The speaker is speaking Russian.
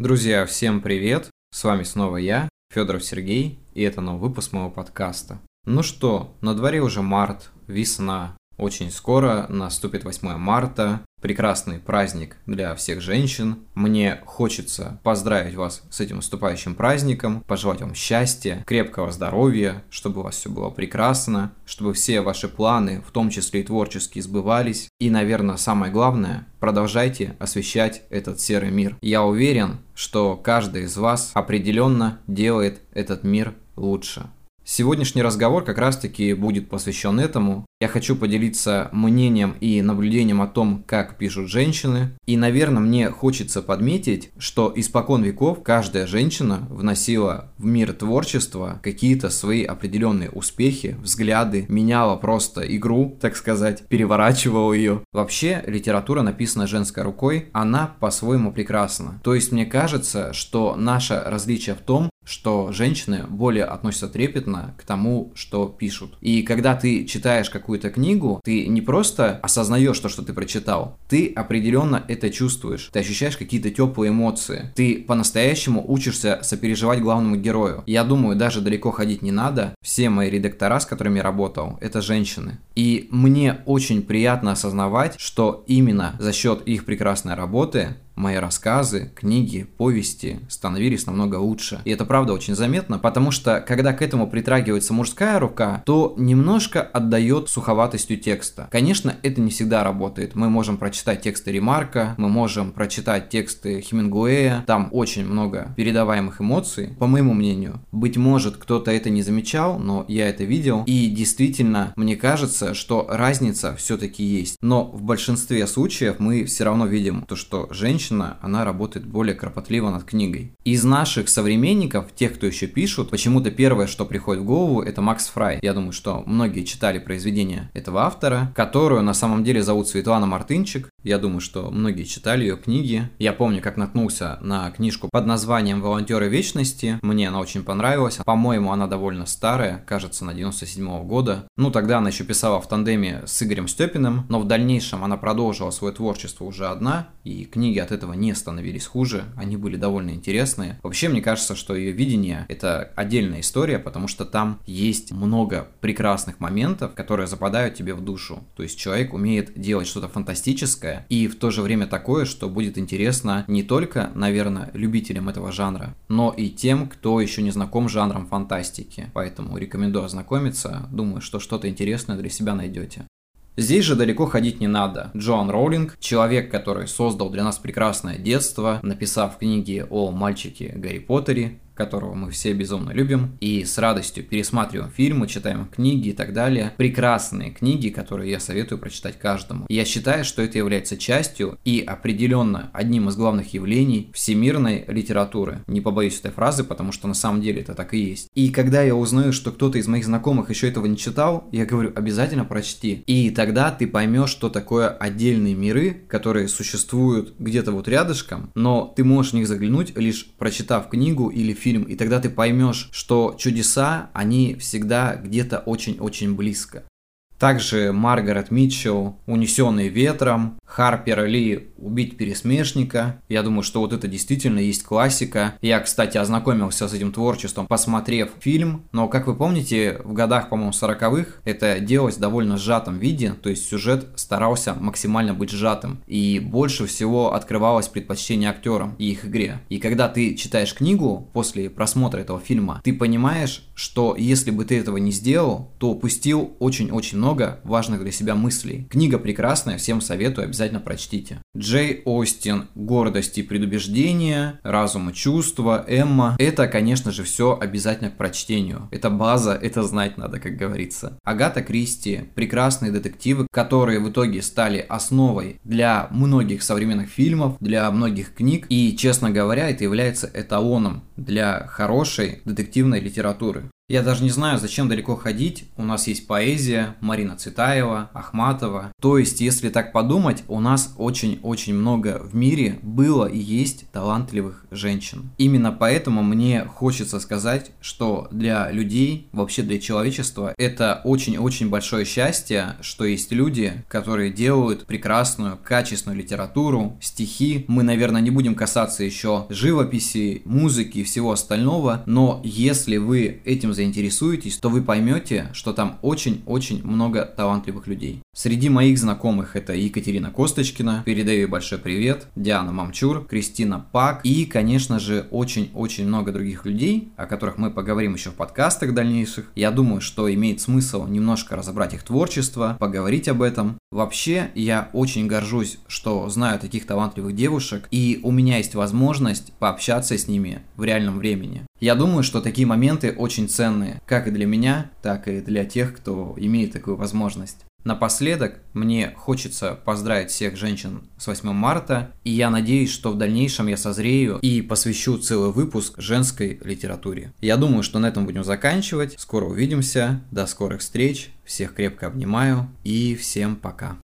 Друзья, всем привет! С вами снова я, Федоров Сергей, и это новый выпуск моего подкаста. Ну что, на дворе уже март, весна. Очень скоро наступит 8 марта, прекрасный праздник для всех женщин. Мне хочется поздравить вас с этим наступающим праздником, пожелать вам счастья, крепкого здоровья, чтобы у вас все было прекрасно, чтобы все ваши планы, в том числе и творческие, сбывались. И, наверное, самое главное, продолжайте освещать этот серый мир. Я уверен, что каждый из вас определенно делает этот мир лучше. Сегодняшний разговор как раз-таки будет посвящен этому. Я хочу поделиться мнением и наблюдением о том, как пишут женщины. И, наверное, мне хочется подметить, что испокон веков каждая женщина вносила в мир творчества какие-то свои определенные успехи, взгляды, меняла просто игру, так сказать, переворачивала ее. Вообще, литература, написанная женской рукой, она по-своему прекрасна. То есть мне кажется, что наше различие в том, что женщины более относятся трепетно к тому, что пишут. И когда ты читаешь какую-то книгу, ты не просто осознаешь то, что ты прочитал, ты определенно это чувствуешь. Ты ощущаешь какие-то теплые эмоции. Ты по-настоящему учишься сопереживать главному герою. Я думаю, даже далеко ходить не надо. Все мои редактора, с которыми я работал, это женщины. И мне очень приятно осознавать, что именно за счет их прекрасной работы мои рассказы, книги, повести становились намного лучше. И это правда очень заметно, потому что когда к этому притрагивается мужская рука, то немножко отдает суховатостью текста. Конечно, это не всегда работает. Мы можем прочитать тексты Ремарка, мы можем прочитать тексты Хемингуэя, там очень много передаваемых эмоций. По моему мнению, быть может, кто-то это не замечал, но я это видел. И действительно, мне кажется, что разница все-таки есть. Но в большинстве случаев мы все равно видим то, что женщины женщина, она работает более кропотливо над книгой. Из наших современников, тех, кто еще пишут, почему-то первое, что приходит в голову, это Макс Фрай. Я думаю, что многие читали произведение этого автора, которую на самом деле зовут Светлана Мартынчик. Я думаю, что многие читали ее книги. Я помню, как наткнулся на книжку под названием «Волонтеры вечности». Мне она очень понравилась. По-моему, она довольно старая, кажется, на 97 -го года. Ну, тогда она еще писала в тандеме с Игорем Степиным, но в дальнейшем она продолжила свое творчество уже одна, и книги от этого не становились хуже, они были довольно интересные. Вообще, мне кажется, что ее видение — это отдельная история, потому что там есть много прекрасных моментов, которые западают тебе в душу. То есть человек умеет делать что-то фантастическое и в то же время такое, что будет интересно не только, наверное, любителям этого жанра, но и тем, кто еще не знаком с жанром фантастики. Поэтому рекомендую ознакомиться, думаю, что что-то интересное для себя найдете. Здесь же далеко ходить не надо. Джоан Роулинг, человек, который создал для нас прекрасное детство, написав книги о мальчике Гарри Поттере, которого мы все безумно любим, и с радостью пересматриваем фильмы, читаем книги и так далее. Прекрасные книги, которые я советую прочитать каждому. Я считаю, что это является частью и определенно одним из главных явлений всемирной литературы. Не побоюсь этой фразы, потому что на самом деле это так и есть. И когда я узнаю, что кто-то из моих знакомых еще этого не читал, я говорю, обязательно прочти. И тогда ты поймешь, что такое отдельные миры, которые существуют где-то вот рядышком, но ты можешь в них заглянуть, лишь прочитав книгу или фильм фильм, и тогда ты поймешь, что чудеса, они всегда где-то очень-очень близко. Также Маргарет Митчелл «Унесенный ветром», Харпер Ли «Убить пересмешника». Я думаю, что вот это действительно есть классика. Я, кстати, ознакомился с этим творчеством, посмотрев фильм. Но, как вы помните, в годах, по-моему, 40-х это делалось в довольно сжатом виде, то есть сюжет старался максимально быть сжатым. И больше всего открывалось предпочтение актерам и их игре. И когда ты читаешь книгу после просмотра этого фильма, ты понимаешь, что если бы ты этого не сделал, то упустил очень-очень много много важных для себя мыслей. Книга прекрасная, всем советую, обязательно прочтите. Джей Остин «Гордость и предубеждение», «Разум и чувства», «Эмма» — это, конечно же, все обязательно к прочтению. Это база, это знать надо, как говорится. Агата Кристи — прекрасные детективы, которые в итоге стали основой для многих современных фильмов, для многих книг, и, честно говоря, это является эталоном для хорошей детективной литературы. Я даже не знаю, зачем далеко ходить. У нас есть поэзия, Марина Цветаева, Ахматова. То есть, если так подумать, у нас очень-очень много в мире было и есть талантливых женщин. Именно поэтому мне хочется сказать, что для людей, вообще для человечества, это очень-очень большое счастье, что есть люди, которые делают прекрасную, качественную литературу, стихи. Мы, наверное, не будем касаться еще живописи, музыки всего остального, но если вы этим заинтересуетесь, то вы поймете, что там очень-очень много талантливых людей. Среди моих знакомых это Екатерина Косточкина, передаю ей большой привет, Диана Мамчур, Кристина Пак и, конечно же, очень-очень много других людей, о которых мы поговорим еще в подкастах дальнейших. Я думаю, что имеет смысл немножко разобрать их творчество, поговорить об этом. Вообще, я очень горжусь, что знаю таких талантливых девушек, и у меня есть возможность пообщаться с ними в реальном времени. Я думаю, что такие моменты очень ценные, как и для меня, так и для тех, кто имеет такую возможность. Напоследок, мне хочется поздравить всех женщин с 8 марта, и я надеюсь, что в дальнейшем я созрею и посвящу целый выпуск женской литературе. Я думаю, что на этом будем заканчивать. Скоро увидимся, до скорых встреч, всех крепко обнимаю и всем пока.